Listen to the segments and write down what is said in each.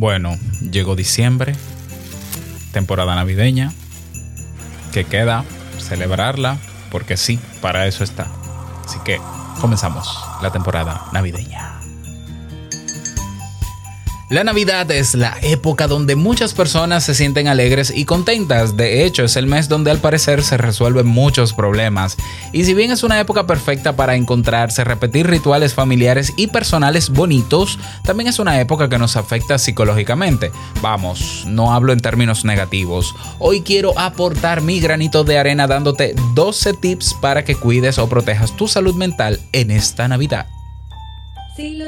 Bueno, llegó diciembre, temporada navideña, que queda celebrarla, porque sí, para eso está. Así que comenzamos la temporada navideña. La Navidad es la época donde muchas personas se sienten alegres y contentas. De hecho, es el mes donde al parecer se resuelven muchos problemas. Y si bien es una época perfecta para encontrarse, repetir rituales familiares y personales bonitos, también es una época que nos afecta psicológicamente. Vamos, no hablo en términos negativos. Hoy quiero aportar mi granito de arena dándote 12 tips para que cuides o protejas tu salud mental en esta Navidad. Si lo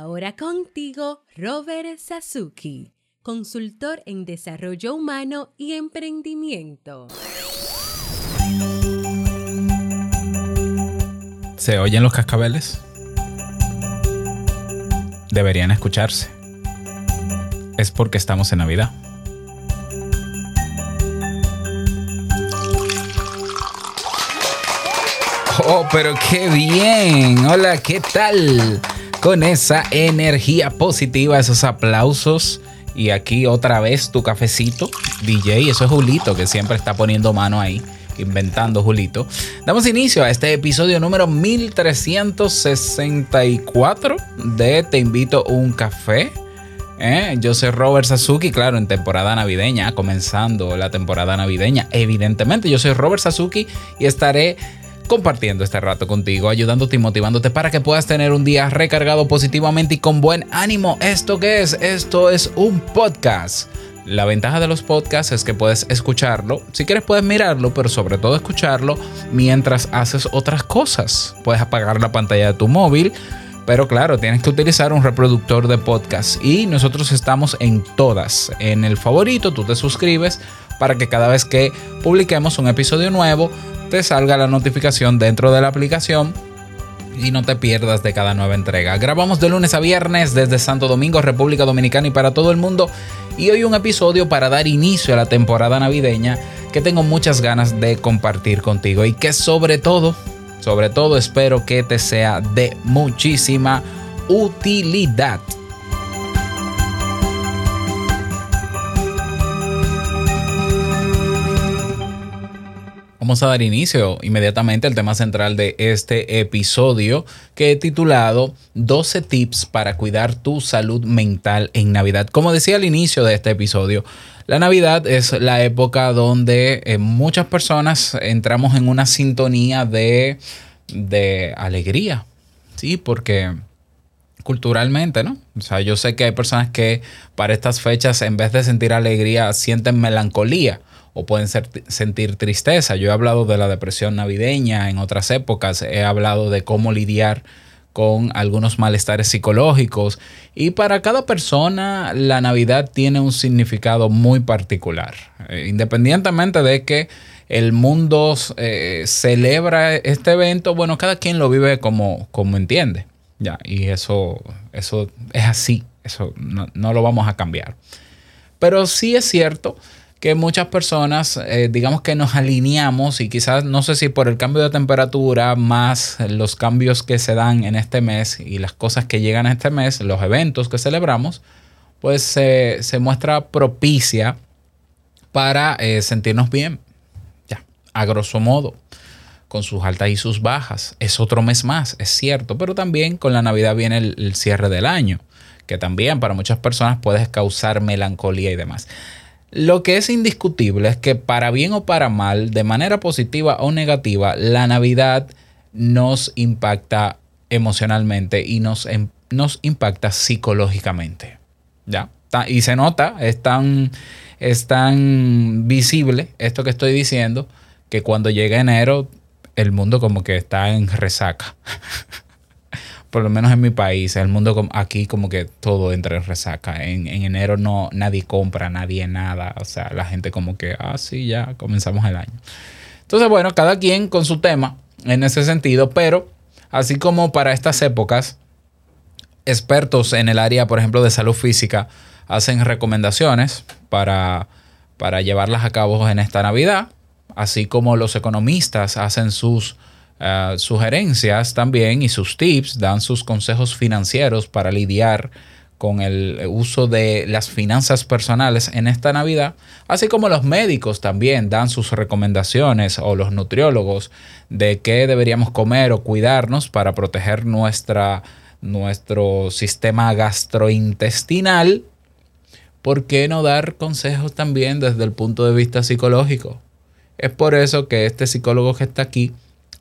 ahora contigo, Robert Sasuki, consultor en desarrollo humano y emprendimiento. ¿Se oyen los cascabeles? Deberían escucharse. Es porque estamos en Navidad. Oh, pero qué bien. Hola, ¿qué tal? Con esa energía positiva, esos aplausos. Y aquí otra vez tu cafecito, DJ. Eso es Julito que siempre está poniendo mano ahí inventando Julito. Damos inicio a este episodio número 1364 de Te invito a un café. ¿Eh? Yo soy Robert Sasuki, claro, en temporada navideña, comenzando la temporada navideña. Evidentemente, yo soy Robert Sasuki y estaré compartiendo este rato contigo, ayudándote y motivándote para que puedas tener un día recargado positivamente y con buen ánimo. ¿Esto qué es? Esto es un podcast. La ventaja de los podcasts es que puedes escucharlo. Si quieres puedes mirarlo, pero sobre todo escucharlo mientras haces otras cosas. Puedes apagar la pantalla de tu móvil, pero claro, tienes que utilizar un reproductor de podcast. Y nosotros estamos en todas. En el favorito, tú te suscribes para que cada vez que publiquemos un episodio nuevo, te salga la notificación dentro de la aplicación y no te pierdas de cada nueva entrega. Grabamos de lunes a viernes desde Santo Domingo, República Dominicana y para todo el mundo. Y hoy un episodio para dar inicio a la temporada navideña que tengo muchas ganas de compartir contigo y que sobre todo, sobre todo espero que te sea de muchísima utilidad. Vamos a dar inicio inmediatamente al tema central de este episodio que he titulado 12 tips para cuidar tu salud mental en Navidad. Como decía al inicio de este episodio, la Navidad es la época donde eh, muchas personas entramos en una sintonía de, de alegría, ¿sí? Porque culturalmente, ¿no? O sea, yo sé que hay personas que para estas fechas en vez de sentir alegría sienten melancolía o pueden sentir tristeza. Yo he hablado de la depresión navideña en otras épocas, he hablado de cómo lidiar con algunos malestares psicológicos y para cada persona la Navidad tiene un significado muy particular, Eh, independientemente de que el mundo eh, celebra este evento, bueno, cada quien lo vive como, como entiende, ya, y eso, eso es así, eso no, no lo vamos a cambiar. Pero sí es cierto que muchas personas, eh, digamos que nos alineamos y quizás no sé si por el cambio de temperatura, más los cambios que se dan en este mes y las cosas que llegan a este mes, los eventos que celebramos, pues se- muestra propicia para eh, sentirnos bien. Ya, a grosso modo, con sus altas y sus bajas. Es otro mes más, es cierto, pero también con la Navidad viene el cierre del año, que también para muchas personas puede causar melancolía y demás. Lo que es indiscutible es que para bien o para mal, de manera positiva o negativa, la Navidad nos impacta emocionalmente y nos, em- nos impacta psicológicamente. ¿Ya? Y se nota, es tan, es tan visible esto que estoy diciendo, que cuando llega enero, el mundo como que está en resaca. por lo menos en mi país, el mundo aquí como que todo entra en resaca. En, en enero no nadie compra, nadie nada. O sea, la gente como que, ah, sí, ya comenzamos el año. Entonces, bueno, cada quien con su tema en ese sentido, pero así como para estas épocas, expertos en el área, por ejemplo, de salud física, hacen recomendaciones para, para llevarlas a cabo en esta Navidad, así como los economistas hacen sus eh, sugerencias también y sus tips, dan sus consejos financieros para lidiar con el uso de las finanzas personales en esta Navidad, así como los médicos también dan sus recomendaciones o los nutriólogos de qué deberíamos comer o cuidarnos para proteger nuestra, nuestro sistema gastrointestinal. ¿Por qué no dar consejos también desde el punto de vista psicológico? Es por eso que este psicólogo que está aquí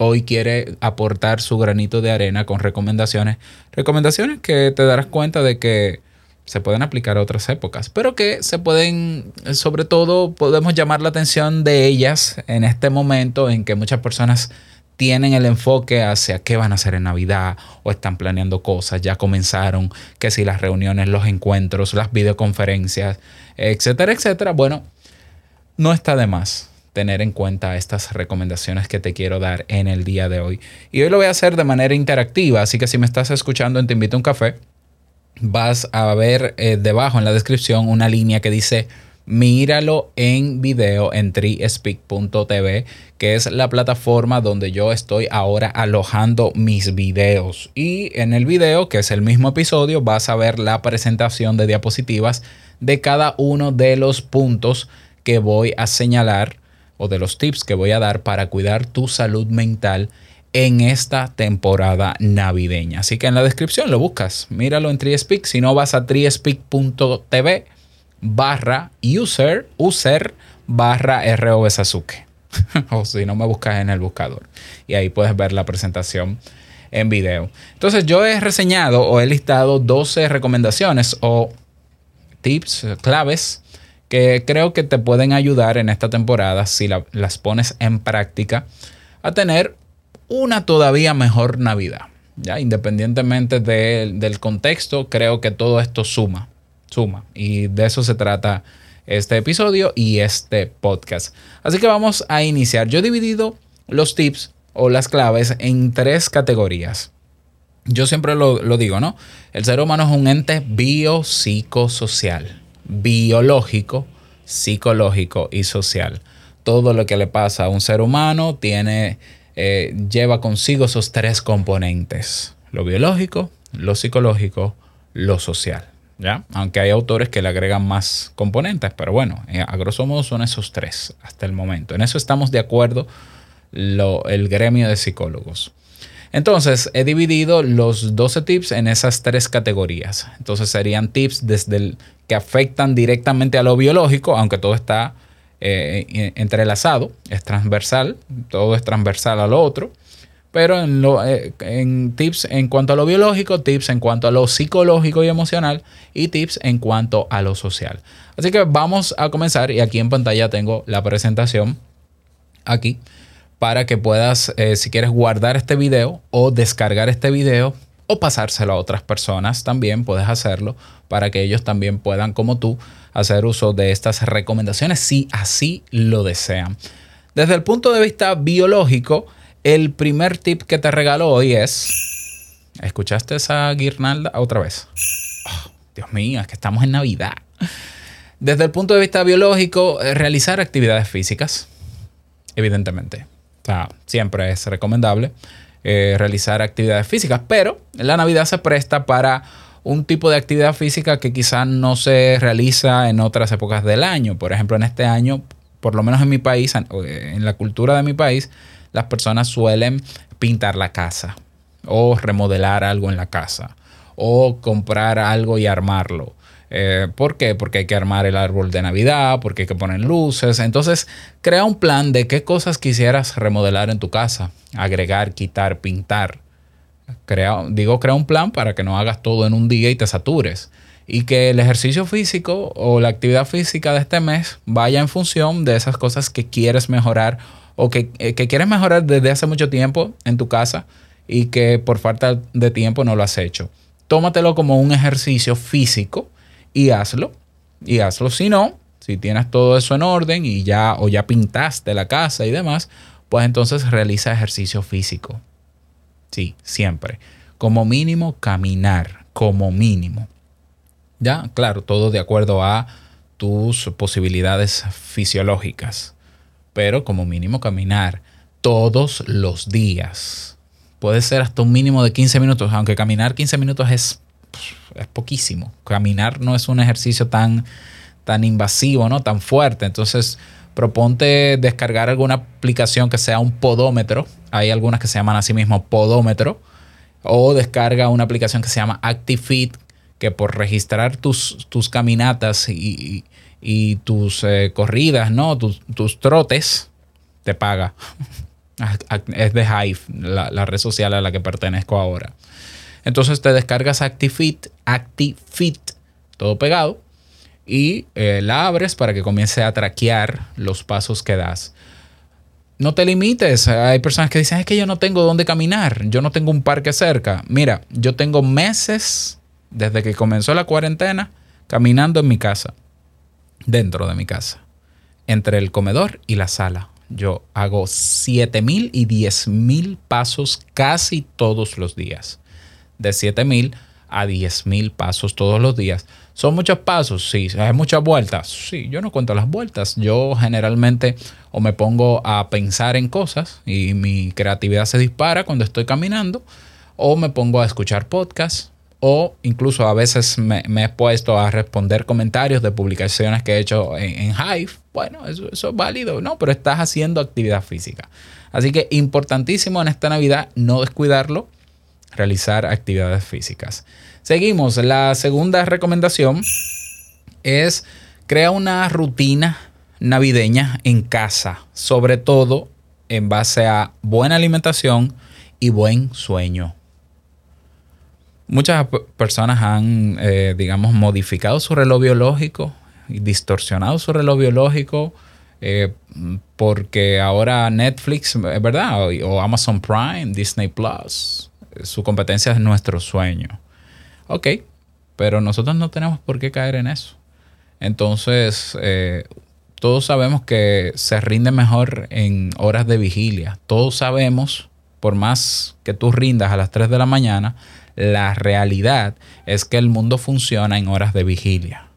hoy quiere aportar su granito de arena con recomendaciones. Recomendaciones que te darás cuenta de que se pueden aplicar a otras épocas, pero que se pueden, sobre todo, podemos llamar la atención de ellas en este momento en que muchas personas tienen el enfoque hacia qué van a hacer en Navidad o están planeando cosas, ya comenzaron, que si las reuniones, los encuentros, las videoconferencias, etcétera, etcétera. Bueno, no está de más tener en cuenta estas recomendaciones que te quiero dar en el día de hoy. Y hoy lo voy a hacer de manera interactiva, así que si me estás escuchando en Te invito a un café, vas a ver eh, debajo en la descripción una línea que dice míralo en video en treespeak.tv, que es la plataforma donde yo estoy ahora alojando mis videos. Y en el video, que es el mismo episodio, vas a ver la presentación de diapositivas de cada uno de los puntos que voy a señalar o de los tips que voy a dar para cuidar tu salud mental en esta temporada navideña. Así que en la descripción lo buscas, míralo en Triespeak. Si no, vas a triespeak.tv barra user, user barra Sasuke. o si no, me buscas en el buscador. Y ahí puedes ver la presentación en video. Entonces, yo he reseñado o he listado 12 recomendaciones o tips, claves que creo que te pueden ayudar en esta temporada si la- las pones en práctica a tener una todavía mejor Navidad. Ya, independientemente de- del contexto, creo que todo esto suma, suma. Y de eso se trata este episodio y este podcast. Así que vamos a iniciar. Yo he dividido los tips o las claves en tres categorías. Yo siempre lo, lo digo, ¿no? El ser humano es un ente biopsicosocial, biológico, psicológico y social. Todo lo que le pasa a un ser humano tiene, eh, lleva consigo esos tres componentes: lo biológico, lo psicológico, lo social. ¿Ya? Aunque hay autores que le agregan más componentes, pero bueno, eh, a grosso modo son esos tres hasta el momento. En eso estamos de acuerdo el gremio de psicólogos. Entonces, he dividido los 12 tips en esas tres categorías. Entonces, serían tips desde el que afectan directamente a lo biológico, aunque todo está eh, entrelazado, es transversal, todo es transversal a lo otro. Pero en, eh, en tips en cuanto a lo biológico, tips en cuanto a lo psicológico y emocional y tips en cuanto a lo social. Así que vamos a comenzar y aquí en pantalla tengo la presentación aquí para que puedas, eh, si quieres, guardar este video o descargar este video o pasárselo a otras personas también, puedes hacerlo para que ellos también puedan, como tú, hacer uso de estas recomendaciones si así lo desean. Desde el punto de vista biológico, el primer tip que te regalo hoy es... ¿Escuchaste esa guirnalda otra vez? Oh, Dios mío, es que estamos en Navidad. Desde el punto de vista biológico, eh, realizar actividades físicas evidentemente. O sea, siempre es recomendable eh, realizar actividades físicas, pero la Navidad se presta para un tipo de actividad física que quizás no se realiza en otras épocas del año. Por ejemplo, en este año, por lo menos en mi país, en- en la cultura de mi país, las personas suelen pintar la casa o remodelar algo en la casa o comprar algo y armarlo. Eh, ¿Por qué? Porque hay que armar el árbol de Navidad, porque hay que poner luces. Entonces, crea un plan de qué cosas quisieras remodelar en tu casa. Agregar, quitar, pintar. Crea, digo, crea un plan para que no hagas todo en un día y te satures. Y que el ejercicio físico o la actividad física de este mes vaya en función de esas cosas que quieres mejorar o que, eh, que quieres mejorar desde hace mucho tiempo en tu casa y que por falta de tiempo no lo has hecho. Tómatelo como un ejercicio físico y hazlo. Y hazlo. Si no, si tienes todo eso en orden y ya o ya pintaste la casa y demás, pues entonces realiza ejercicio físico. Sí, siempre. Como mínimo caminar, como mínimo. Ya, claro, todo de acuerdo a tus posibilidades fisiológicas. Pero como mínimo caminar todos los días. Puede ser hasta un mínimo de 15 minutos, aunque caminar 15 minutos es, es poquísimo. Caminar no es un ejercicio tan, tan invasivo, ¿no? Tan fuerte. Entonces, proponte descargar alguna aplicación que sea un podómetro. Hay algunas que se llaman así mismo podómetro. O descarga una aplicación que se llama ActiveFit, que por registrar tus, tus caminatas y, y- tus eh, corridas, ¿no? Tus, tus trotes, te paga. Es de Hive, la red social a la que pertenezco ahora. Entonces te descargas ActiveFit, ActiveFit, todo pegado, y eh, la abres para que comience a traquear los pasos que das. No te limites. Hay personas que dicen, es que yo no tengo dónde caminar, yo no tengo un parque cerca. Mira, yo tengo meses desde que comenzó la cuarentena caminando en mi casa, dentro de mi casa, entre el comedor y la sala. Yo hago 7000 y 10000 pasos casi todos los días. De 7000 a 10000 pasos todos los días. ¿Son muchos pasos? Sí. ¿Hay muchas vueltas? Sí, yo no cuento las vueltas. Yo generalmente o me pongo a pensar en cosas y mi creatividad se dispara cuando estoy caminando, o me pongo a escuchar podcasts, o incluso a veces me, he puesto a responder comentarios de publicaciones que he hecho en, en Hive. Bueno, eso, eso es válido, ¿no? Pero estás haciendo actividad física. Así que importantísimo en esta Navidad no descuidarlo, realizar actividades físicas. Seguimos. La segunda recomendación es crea una rutina navideña en casa, sobre todo en base a buena alimentación y buen sueño. Muchas personas han, eh, digamos, modificado su reloj biológico y distorsionado su reloj biológico eh, porque ahora Netflix, verdad, o, Amazon Prime, Disney Plus, su competencia es nuestro sueño. Ok, pero nosotros no tenemos por qué caer en eso. Entonces, eh, todos sabemos que se rinde mejor en horas de vigilia. Todos sabemos, por más que tú rindas a las 3 de la mañana, la realidad es que el mundo funciona en horas de vigilia.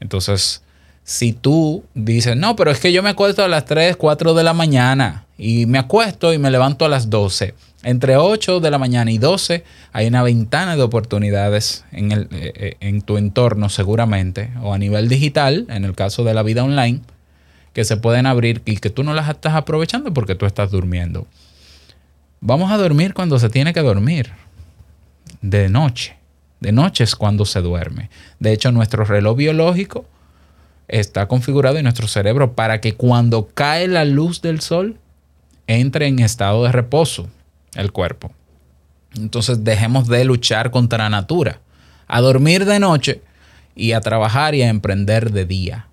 Entonces, si tú dices, no, pero es que yo me acuesto a las 3, 4 de la mañana y me acuesto y me levanto a las 12. Entre 8 de la mañana y 12 hay una ventana de oportunidades en, el, eh, eh, en tu entorno seguramente, o a nivel digital, en el caso de la vida online, que se pueden abrir y que tú no las estás aprovechando porque tú estás durmiendo. Vamos a dormir cuando se tiene que dormir, de noche. De noche es cuando se duerme. De hecho, nuestro reloj biológico está configurado en nuestro cerebro para que cuando cae la luz del sol entre en estado de reposo el cuerpo. Entonces dejemos de luchar contra la natura, a dormir de noche y a trabajar y a emprender de día,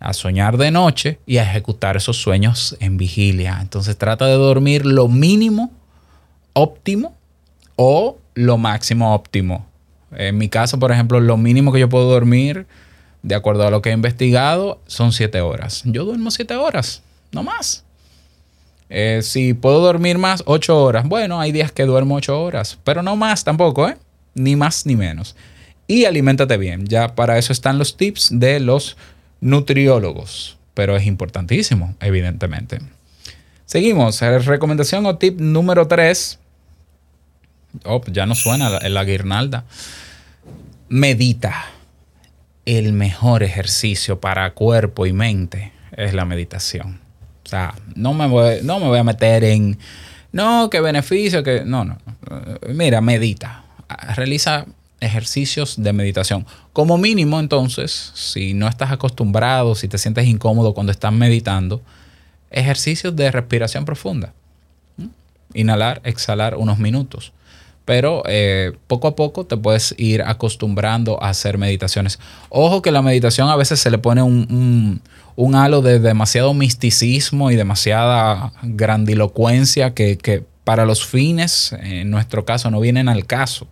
a soñar de noche y a ejecutar esos sueños en vigilia. Entonces trata de dormir lo mínimo óptimo o lo máximo óptimo. En mi caso, por ejemplo, lo mínimo que yo puedo dormir, de acuerdo a lo que he investigado, son siete horas. Yo duermo siete horas, no más. Eh, si puedo dormir más, ocho horas. Bueno, hay días que duermo ocho horas, pero no más tampoco, ¿eh? Ni más ni menos. Y aliméntate bien. Ya para eso están los tips de los nutriólogos. Pero es importantísimo, evidentemente. Seguimos. Eh, Recomendación o tip número 3. Oh, ya no suena la, la guirnalda. Medita. El mejor ejercicio para cuerpo y mente es la meditación. O sea, no me voy, no me voy a meter en, no, qué beneficio, que, no, no. Mira, medita. Realiza ejercicios de meditación. Como mínimo, entonces, si no estás acostumbrado, si te sientes incómodo cuando estás meditando, ejercicios de respiración profunda. ¿Mm? Inhalar, exhalar unos minutos. Pero eh, poco a poco te puedes ir acostumbrando a hacer meditaciones. Ojo que la meditación a veces se le pone un, halo de demasiado misticismo y demasiada grandilocuencia que para los fines, en nuestro caso, no vienen al caso.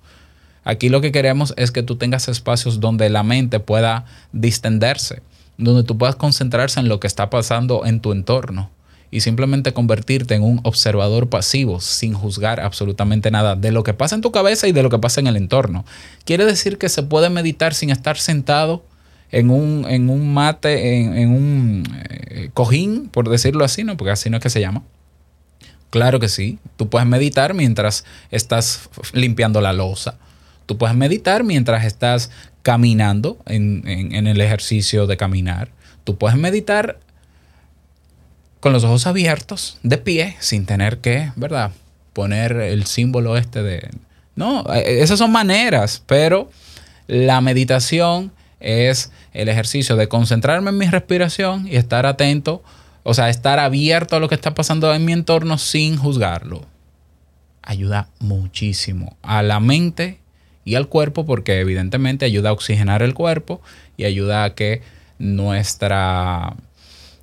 Aquí lo que queremos es que tú tengas espacios donde la mente pueda distenderse, donde tú puedas concentrarse en lo que está pasando en tu entorno y simplemente convertirte en un observador pasivo sin juzgar absolutamente nada de lo que pasa en tu cabeza y de lo que pasa en el entorno. Quiere decir que se puede meditar sin estar sentado en un, en un mate, en, un eh, cojín, por decirlo así, ¿no? Porque así no es que se llama. Claro que sí. Tú puedes meditar mientras estás limpiando la losa. Tú puedes meditar mientras estás caminando en- en el ejercicio de caminar. Tú puedes meditar con los ojos abiertos, de pie, sin tener que, ¿verdad? Poner el símbolo este de... No, eh, esas son maneras, pero la meditación es el ejercicio de concentrarme en mi respiración y estar atento, o sea, estar abierto a lo que está pasando en mi entorno sin juzgarlo. Ayuda muchísimo a la mente y al cuerpo porque evidentemente ayuda a oxigenar el cuerpo y ayuda a que nuestra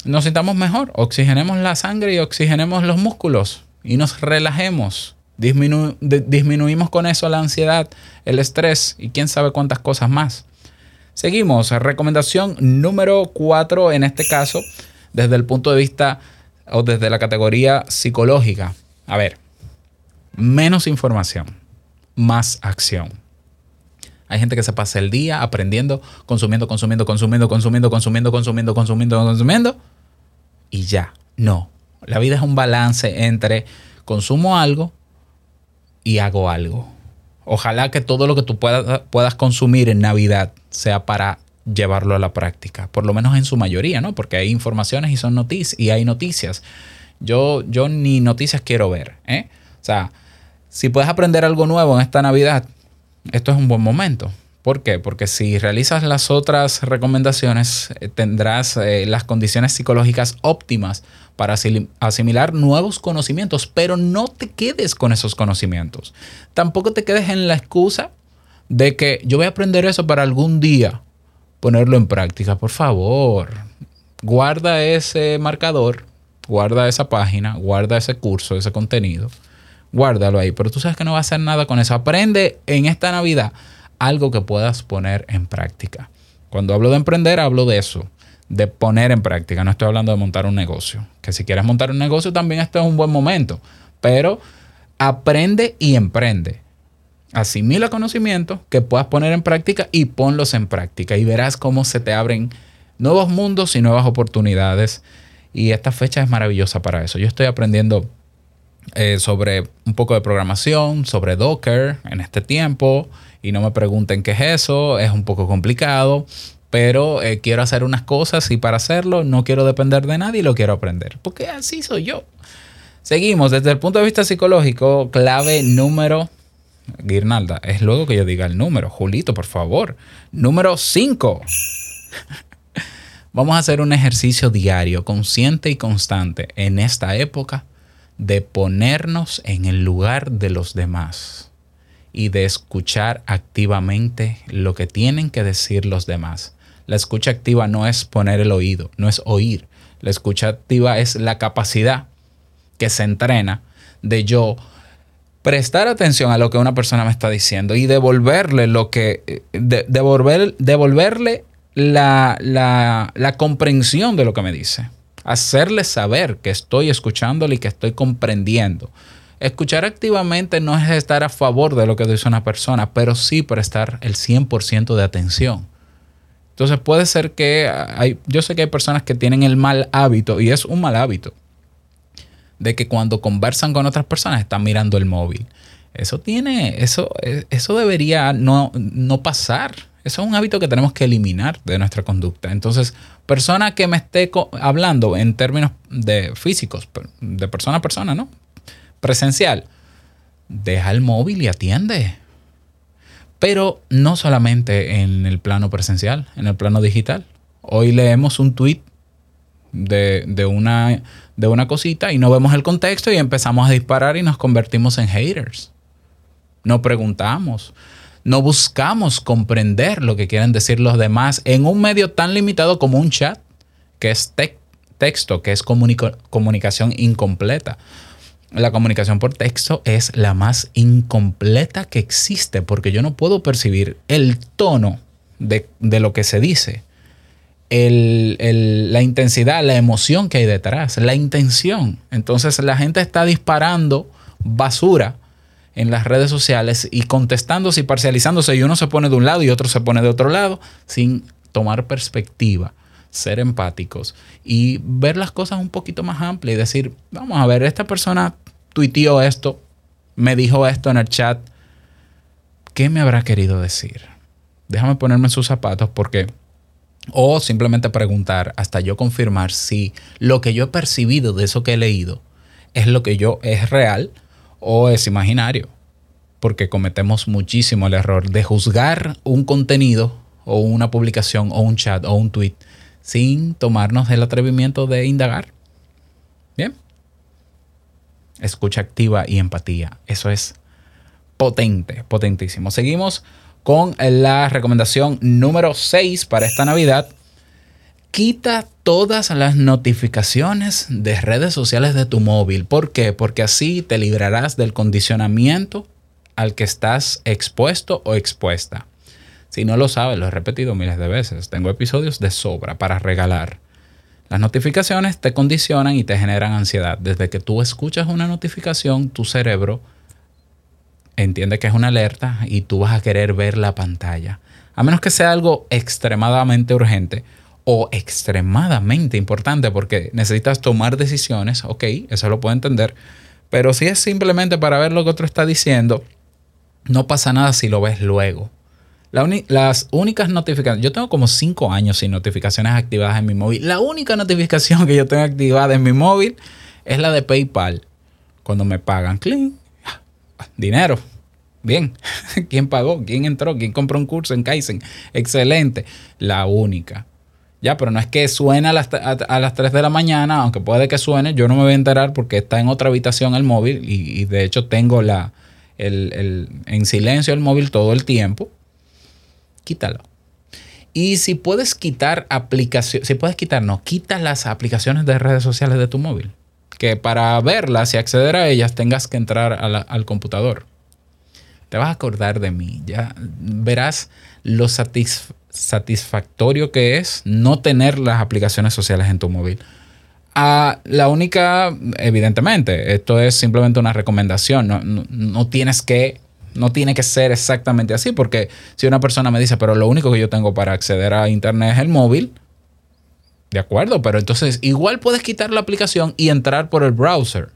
nos sintamos mejor, oxigenemos la sangre y oxigenemos los músculos y nos relajemos. Disminuimos con eso la ansiedad, el estrés y quién sabe cuántas cosas más. Seguimos, recomendación número 4 en este caso, desde el punto de vista o desde la categoría psicológica. A ver, menos información, más acción. Hay gente que se pasa el día aprendiendo, consumiendo, consumiendo, consumiendo, consumiendo, consumiendo, consumiendo, consumiendo, consumiendo. Y ya, no. La vida es un balance entre consumo algo y hago algo. Ojalá que todo lo que tú puedas, puedas consumir en Navidad sea para llevarlo a la práctica, por lo menos en su mayoría, ¿no? Porque hay informaciones y son noticias y hay noticias. Yo, yo ni noticias quiero ver, ¿eh? O sea, si puedes aprender algo nuevo en esta Navidad, esto es un buen momento. ¿Por qué? Porque si realizas las otras recomendaciones, eh, tendrás eh, las condiciones psicológicas óptimas para asimilar nuevos conocimientos, pero no te quedes con esos conocimientos. Tampoco te quedes en la excusa de que yo voy a aprender eso para algún día ponerlo en práctica. Por favor, guarda ese marcador, guarda esa página, guarda ese curso, ese contenido guárdalo ahí. Pero tú sabes que no va a hacer nada con eso. Aprende en esta Navidad algo que puedas poner en práctica. Cuando hablo de emprender, hablo de eso, de poner en práctica. No estoy hablando de montar un negocio. Que si quieres montar un negocio, también este es un buen momento. Pero aprende y emprende. Asimila conocimientos que puedas poner en práctica y ponlos en práctica. Y verás cómo se te abren nuevos mundos y nuevas oportunidades. Y esta fecha es maravillosa para eso. Yo estoy aprendiendo eh, sobre un poco de programación, sobre Docker en este tiempo. Y no me pregunten qué es eso, es un poco complicado, pero eh, quiero hacer unas cosas y para hacerlo no quiero depender de nadie y lo quiero aprender, porque así soy yo. Seguimos desde el punto de vista psicológico, clave número... Guirnalda, es luego que yo diga el número. Julito, por favor. Número 5. Vamos a hacer un ejercicio diario, consciente y constante en esta época de ponernos en el lugar de los demás y de escuchar activamente lo que tienen que decir los demás. La escucha activa no es poner el oído, no es oír. La escucha activa es la capacidad que se entrena de yo prestar atención a lo que una persona me está diciendo y devolverle lo que de- devolver, devolverle la, la, la comprensión de lo que me dice hacerle saber que estoy escuchándole y que estoy comprendiendo escuchar activamente no es estar a favor de lo que dice una persona pero sí prestar el 100% de atención entonces puede ser que hay, yo sé que hay personas que tienen el mal hábito y es un mal hábito de que cuando conversan con otras personas están mirando el móvil. Eso tiene, eso, eso debería no, no pasar. Eso es un hábito que tenemos que eliminar de nuestra conducta. Entonces, persona que me esté hablando en términos de físicos, de persona a persona, ¿no? Presencial, deja el móvil y atiende. Pero no solamente en el plano presencial, en el plano digital. Hoy leemos un tweet de, de una, de una cosita y no vemos el contexto y empezamos a disparar y nos convertimos en haters. No preguntamos, no buscamos comprender lo que quieren decir los demás en un medio tan limitado como un chat, que es texto, que es comunicación incompleta. La comunicación por texto es la más incompleta que existe porque yo no puedo percibir el tono de, de lo que se dice, el- el- la intensidad, la emoción que hay detrás, la intención. Entonces la gente está disparando basura en las redes sociales y contestándose y parcializándose y uno se pone de un lado y otro se pone de otro lado sin tomar perspectiva, ser empáticos y ver las cosas un poquito más amplias y decir, vamos a ver, esta persona tuiteó esto, me dijo esto en el chat, ¿qué me habrá querido decir? Déjame ponerme en sus zapatos porque... O simplemente preguntar hasta yo confirmar si lo que yo he percibido de eso que he leído es lo que yo es real o es imaginario. Porque cometemos muchísimo el error de juzgar un contenido o una publicación o un chat o un tweet sin tomarnos el atrevimiento de indagar. Escucha activa y empatía. Eso es potente, potentísimo. Seguimos con la recomendación número 6 para esta Navidad. Quita todas las notificaciones de redes sociales de tu móvil. ¿Por qué? Porque así te librarás del condicionamiento al que estás expuesto o expuesta. Si no lo sabes, lo he repetido miles de veces. Tengo episodios de sobra para regalar. Las notificaciones te condicionan y te generan ansiedad. Desde que tú escuchas una notificación, tu cerebro entiende que es una alerta y tú vas a querer ver la pantalla. A menos que sea algo extremadamente urgente o extremadamente importante porque necesitas tomar decisiones, ok, eso lo puedo entender. Pero si es simplemente para ver lo que otro está diciendo, no pasa nada si lo ves luego. Las únicas notificaciones, yo tengo como 5 años sin notificaciones activadas en mi móvil. La única notificación que yo tengo activada en mi móvil es la de PayPal. Cuando me pagan, clean, dinero. Bien. ¿Quién pagó? ¿Quién entró? ¿Quién compró un curso en Kaizen? Excelente. La única. Ya, pero no es que suene a las, a las 3 de la mañana, aunque puede que suene, yo no me voy a enterar porque está en otra habitación el móvil y, y de hecho tengo la, el, el- en silencio el móvil todo el tiempo. Quítalo. Y si puedes quitar aplicaciones, si puedes quitar, no, quita las aplicaciones de redes sociales de tu móvil. Que para verlas y acceder a ellas tengas que entrar a al computador. Te vas a acordar de mí. Ya verás lo satis- satisfactorio que es no tener las aplicaciones sociales en tu móvil. Ah, la única, evidentemente, esto es simplemente una recomendación. No, no- no tienes que, no tiene que ser exactamente así, porque si una persona me dice, pero lo único que yo tengo para acceder a internet es el móvil, de acuerdo, pero entonces igual puedes quitar la aplicación y entrar por el browser.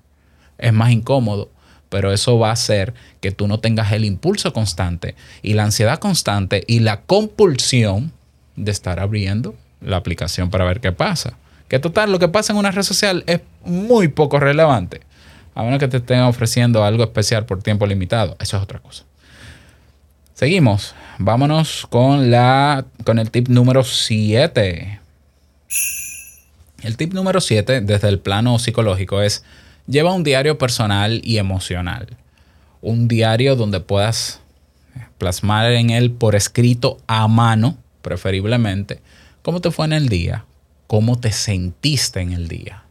Es más incómodo, pero eso va a hacer que tú no tengas el impulso constante y la ansiedad constante y la compulsión de estar abriendo la aplicación para ver qué pasa. Que total, lo que pasa en una red social es muy poco relevante. A menos que te estén ofreciendo algo especial por tiempo limitado. Eso es otra cosa. Seguimos. Vámonos con, la, con el tip número 7. El tip número 7 desde el plano psicológico es lleva un diario personal y emocional. Un diario donde puedas plasmar en él por escrito a mano, preferiblemente, cómo te fue en el día, cómo te sentiste en el día,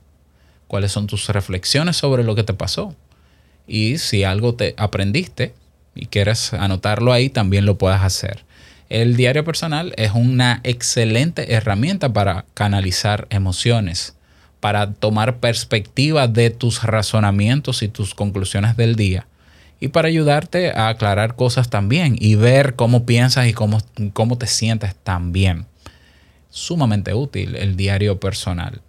cuáles son tus reflexiones sobre lo que te pasó. Y si algo te aprendiste y quieres anotarlo ahí, también lo puedes hacer. El diario personal es una excelente herramienta para canalizar emociones, para tomar perspectiva de tus razonamientos y tus conclusiones del día y para ayudarte a aclarar cosas también y ver cómo piensas y cómo, cómo te sientes también. Sumamente útil el diario personal.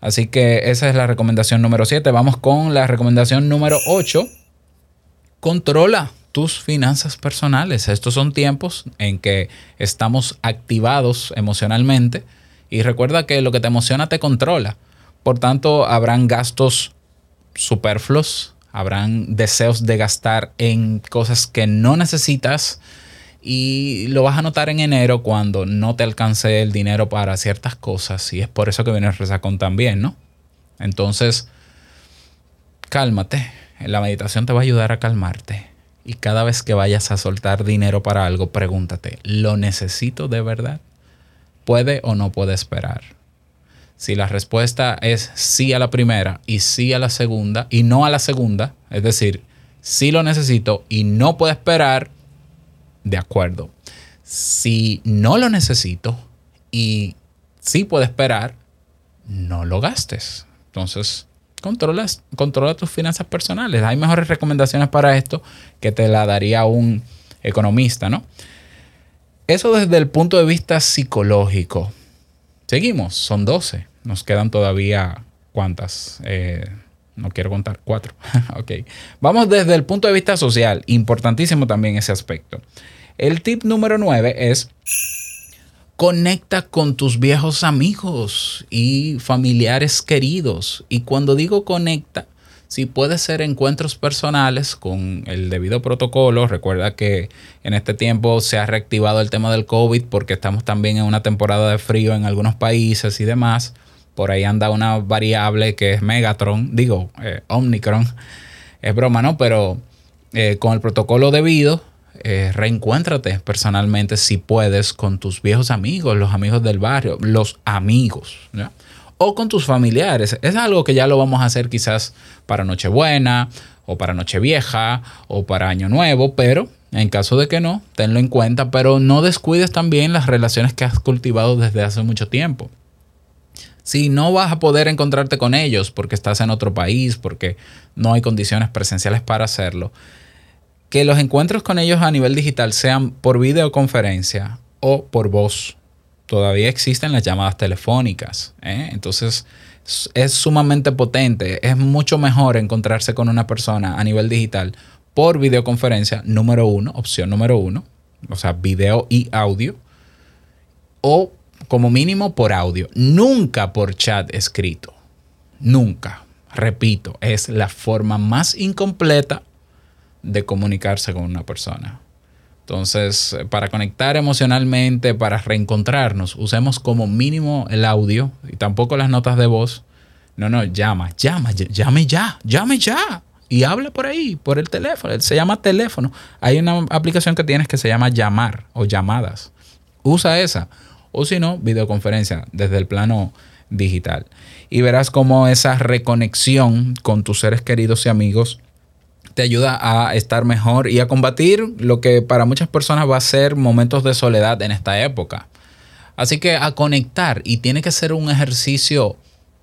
Así que esa es la recomendación número 7. Vamos con la recomendación número 8. Controla tus finanzas personales. Estos son tiempos en que estamos activados emocionalmente y recuerda que lo que te emociona te controla. Por tanto, habrán gastos superfluos, habrán deseos de gastar en cosas que no necesitas y lo vas a notar en enero cuando no te alcance el dinero para ciertas cosas y es por eso que viene el resacón también, ¿no? Entonces, cálmate. La meditación te va a ayudar a calmarte. Y cada vez que vayas a soltar dinero para algo, pregúntate, ¿lo necesito de verdad? ¿Puede o no puede esperar? Si la respuesta es sí a la primera y sí a la segunda y no a la segunda, es decir, sí lo necesito y no puedo esperar, de acuerdo. Si no lo necesito y sí puedo esperar, no lo gastes. Entonces, controlas, controla tus finanzas personales. Hay mejores recomendaciones para esto que te la daría un economista, ¿no? Eso desde el punto de vista psicológico. Seguimos, son 12. Nos quedan todavía cuántas. Eh, no quiero contar, cuatro. ok. Vamos desde el punto de vista social. Importantísimo también ese aspecto. El tip número 9 es conecta con tus viejos amigos y familiares queridos. Y cuando digo conecta, si puede ser encuentros personales con el debido protocolo. Recuerda que en este tiempo se ha reactivado el tema del COVID porque estamos también en una temporada de frío en algunos países y demás. Por ahí anda una variable que es Megatron, digo, eh, Omnicron. Es broma, ¿no? Pero eh, con el protocolo debido, eh, reencuéntrate personalmente si puedes con tus viejos amigos, los amigos del barrio, los amigos, o con tus familiares. Es algo que ya lo vamos a hacer quizás para Nochebuena o para Nochevieja o para Año Nuevo, pero en caso de que no, tenlo en cuenta, pero no descuides también las relaciones que has cultivado desde hace mucho tiempo. Si no vas a poder encontrarte con ellos porque estás en otro país, porque no hay condiciones presenciales para hacerlo, que los encuentros con ellos a nivel digital sean por videoconferencia o por voz. Todavía existen las llamadas telefónicas. ¿eh? Entonces es- sumamente potente. Es mucho mejor encontrarse con una persona a nivel digital por videoconferencia, número uno, opción número uno. O sea, video y audio. O como mínimo por audio. Nunca por chat escrito. Nunca. Repito, es la forma más incompleta de comunicarse con una persona. Entonces, eh, para conectar emocionalmente, para reencontrarnos, usemos como mínimo el audio y tampoco las notas de voz. No, no, llama, llama, ll- llame ya, llame ya. Y habla por ahí, por el teléfono. Se llama teléfono. Hay una aplicación que tienes que se llama llamar o llamadas. Usa esa. O si no, videoconferencia desde el plano digital. Y verás cómo esa reconexión con tus seres queridos y amigos te ayuda a estar mejor y a combatir lo que para muchas personas va a ser momentos de soledad en esta época. Así que a conectar y tiene que ser un ejercicio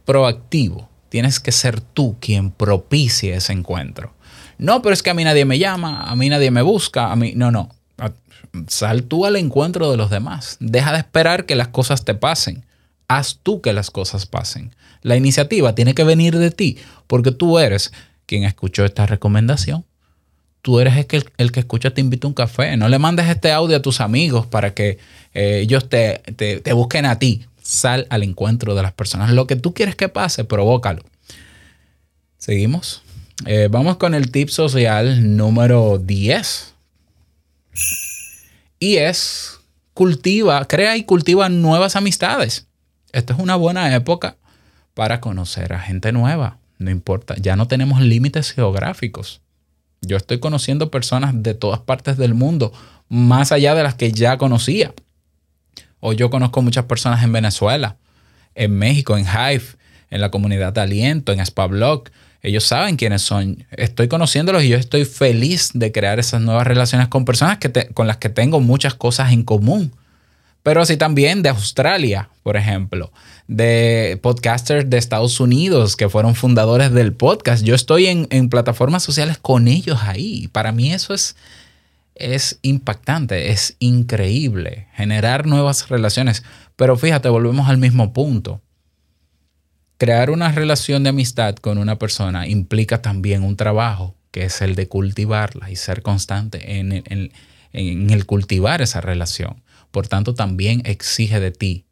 proactivo. Tienes que ser tú quien propicie ese encuentro. No, pero es que a mí nadie me llama, a mí nadie me busca, a mí no, no. Sal tú al encuentro de los demás. Deja de esperar que las cosas te pasen. Haz tú que las cosas pasen. La iniciativa tiene que venir de ti, porque tú eres quien escuchó esta recomendación. Tú eres el que, el que escucha Te invito a un café. No le mandes este audio a tus amigos para que eh, ellos te, te- busquen a ti. Sal al encuentro de las personas. Lo que tú quieres que pase, provócalo. Seguimos. Eh, vamos con el tip social número 10. Y es cultiva, crea y cultiva nuevas amistades. Esta es una buena época para conocer a gente nueva. No importa, ya no tenemos límites geográficos. Yo estoy conociendo personas de todas partes del mundo, más allá de las que ya conocía. Hoy yo conozco muchas personas en Venezuela, en México, en Hive, en la comunidad de Aliento, en Spablog. Ellos saben quiénes son. Estoy conociéndolos y yo estoy feliz de crear esas nuevas relaciones con personas que te- con las que tengo muchas cosas en común pero así también de Australia, por ejemplo, de podcasters de Estados Unidos que fueron fundadores del podcast. Yo estoy en, plataformas sociales con ellos ahí. Para mí eso es, es impactante, es increíble, generar nuevas relaciones. Pero fíjate, volvemos al mismo punto. Crear una relación de amistad con una persona implica también un trabajo, que es el de cultivarla y ser constante en- en el cultivar esa relación. Por tanto, también exige de ti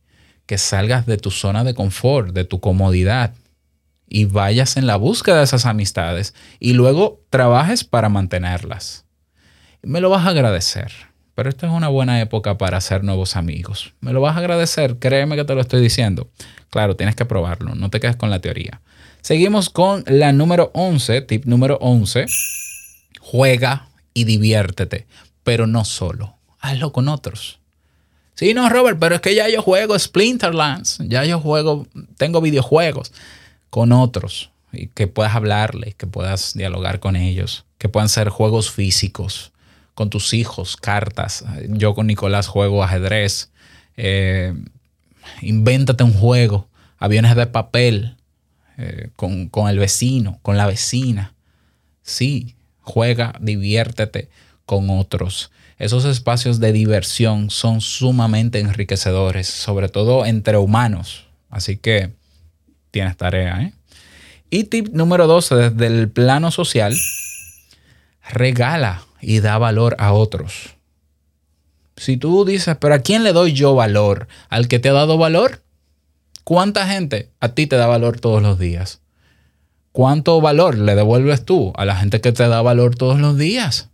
que salgas de tu zona de confort, de tu comodidad y vayas en la búsqueda de esas amistades y luego trabajes para mantenerlas. Me lo vas a agradecer, pero esta es una buena época para hacer nuevos amigos. Me lo vas a agradecer, créeme que te lo estoy diciendo. Claro, tienes que probarlo, no te quedes con la teoría. Seguimos con la número 11, tip número 11. Juega y diviértete, pero no solo, hazlo con otros. Sí, no, Robert, pero es que ya yo juego Splinterlands, ya yo juego, tengo videojuegos con otros y que puedas hablarle, que puedas dialogar con ellos, que puedan ser juegos físicos con tus hijos, cartas. Yo con Nicolás juego ajedrez. Eh, invéntate un juego, aviones de papel, eh, con, con el vecino, con la vecina. Sí, juega, diviértete con otros. Esos espacios de diversión son sumamente enriquecedores, sobre todo entre humanos. Así que tienes tarea. ¿eh? Y tip número 12, desde el plano social, regala y da valor a otros. Si tú dices, pero ¿a quién le doy yo valor? ¿Al que te ha dado valor? ¿Cuánta gente a ti te da valor todos los días? ¿Cuánto valor le devuelves tú a la gente que te da valor todos los días?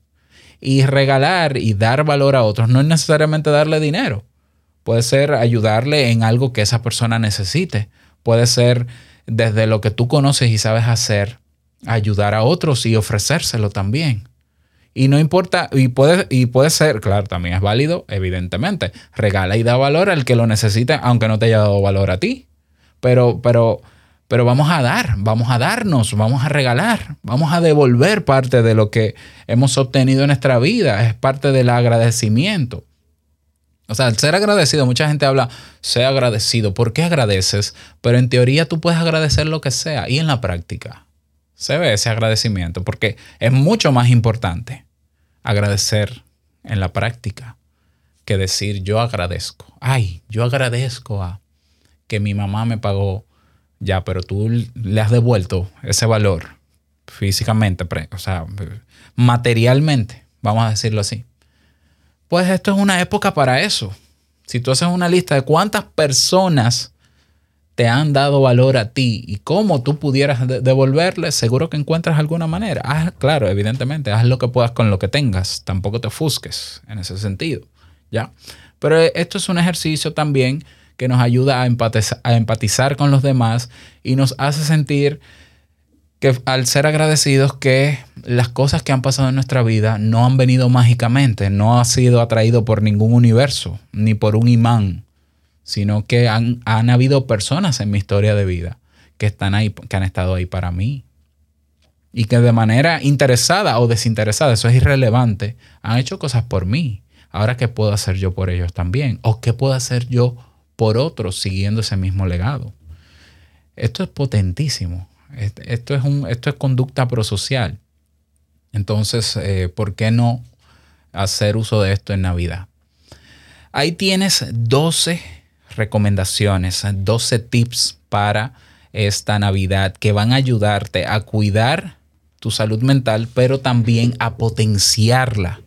Y regalar y dar valor a otros no es necesariamente darle dinero. Puede ser ayudarle en algo que esa persona necesite. Puede ser desde lo que tú conoces y sabes hacer, ayudar a otros y ofrecérselo también. Y no importa, y puede, y puede ser, claro, también es válido, evidentemente. Regala y da valor al que lo necesite, aunque no te haya dado valor a ti. Pero, pero, pero vamos a dar, vamos a darnos, vamos a regalar, vamos a devolver parte de lo que hemos obtenido en nuestra vida. Es parte del agradecimiento. O sea, el ser agradecido, mucha gente habla, sé agradecido. ¿Por qué agradeces? Pero en teoría tú puedes agradecer lo que sea. Y en la práctica se ve ese agradecimiento, porque es mucho más importante agradecer en la práctica que decir yo agradezco. Ay, yo agradezco a que mi mamá me pagó ya, pero tú le has devuelto ese valor físicamente, o sea, materialmente, vamos a decirlo así. Pues esto es una época para eso. Si tú haces una lista de cuántas personas te han dado valor a ti y cómo tú pudieras de- devolverle, seguro que encuentras alguna manera. Haz, claro, evidentemente, haz lo que puedas con lo que tengas. Tampoco te ofusques en ese sentido. ¿Ya? Pero esto es un ejercicio también que nos ayuda a empatizar, con los demás y nos hace sentir que al ser agradecidos que las cosas que han pasado en nuestra vida no han venido mágicamente, no ha sido atraído por ningún universo, ni por un imán, sino que han, han habido personas en mi historia de vida que están ahí, que han estado ahí para mí. Y que de manera interesada o desinteresada, eso es irrelevante, han hecho cosas por mí. Ahora, ¿qué puedo hacer yo por ellos también? ¿O qué puedo hacer yo por otros siguiendo ese mismo legado? Esto es potentísimo. Est- Esto es, un, esto es conducta prosocial. Entonces, eh, ¿por qué no hacer uso de esto en Navidad? Ahí tienes 12 recomendaciones, 12 tips para esta Navidad que van a ayudarte a cuidar tu salud mental, pero también a potenciarla.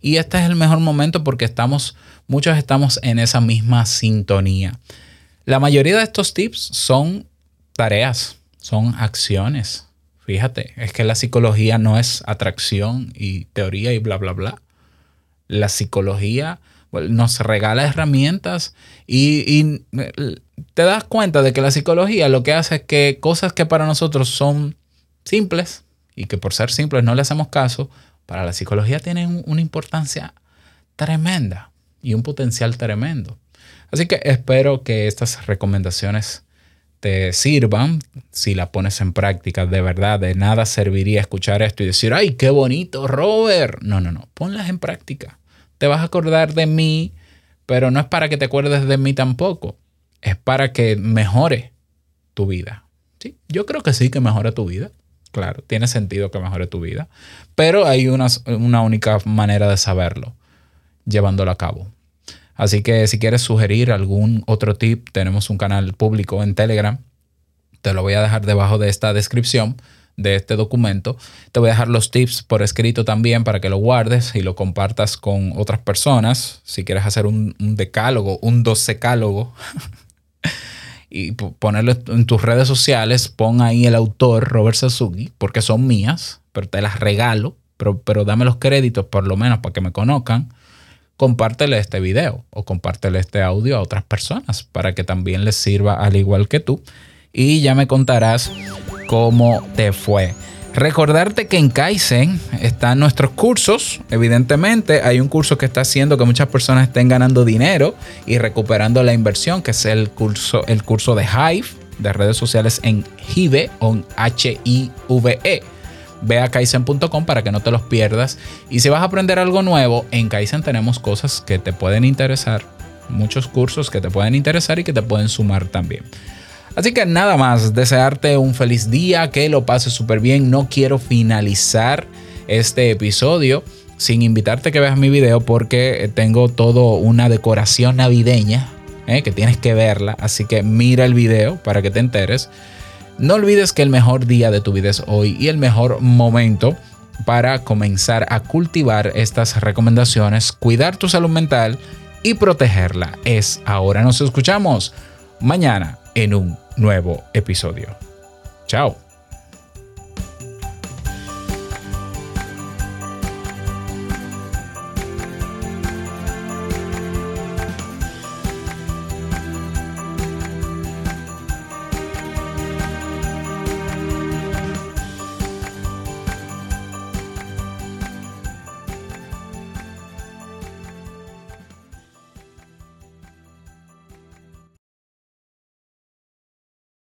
Y este es el mejor momento porque estamos, muchos estamos en esa misma sintonía. La mayoría de estos tips son tareas, son acciones. Fíjate, es que la psicología no es atracción y teoría y bla, bla, bla. La psicología nos regala herramientas y, eh, te das cuenta de que la psicología lo que hace es que cosas que para nosotros son simples y que por ser simples no le hacemos caso, para la psicología tienen una importancia tremenda y un potencial tremendo. Así que espero que estas recomendaciones te sirvan si la pones en práctica. De verdad, de nada serviría escuchar esto y decir, ay, qué bonito, Robert. No, no, no, ponlas en práctica. Te vas a acordar de mí, pero no es para que te acuerdes de mí tampoco. Es para que mejore tu vida. ¿Sí? Yo creo que sí que mejora tu vida. Claro, tiene sentido que mejore tu vida. Pero hay una, una única manera de saberlo, llevándolo a cabo. Así que si quieres sugerir algún otro tip, tenemos un canal público en Telegram. Te lo voy a dejar debajo de esta descripción de este documento. Te voy a dejar los tips por escrito también para que lo guardes y lo compartas con otras personas. Si quieres hacer un, un decálogo, un docecálogo y ponerlo en tus redes sociales, pon ahí el autor Robert Sasuki, porque son mías, pero te las regalo, pero, pero dame los créditos por lo menos para que me conozcan compártele este video o compártele este audio a otras personas para que también les sirva al igual que tú. Y ya me contarás cómo te fue. Recordarte que en Kaizen están nuestros cursos. Evidentemente, hay un curso que está haciendo que muchas personas estén ganando dinero y recuperando la inversión, que es el curso, el curso de Hive, de redes sociales en Hive o H-I-V-E. Ve a kaizen.com para que no te los pierdas. Y si vas a aprender algo nuevo, en Kaizen tenemos cosas que te pueden interesar. Muchos cursos que te pueden interesar y que te pueden sumar también. Así que nada más, desearte un feliz día, que lo pases súper bien. No quiero finalizar este episodio sin invitarte a que veas mi video porque tengo todo una decoración navideña eh, que tienes que verla. Así que mira el video para que te enteres. No olvides que el mejor día de tu vida es hoy y el mejor momento para comenzar a cultivar estas recomendaciones, cuidar tu salud mental y protegerla es ahora. Nos escuchamos mañana en un nuevo episodio. Chao.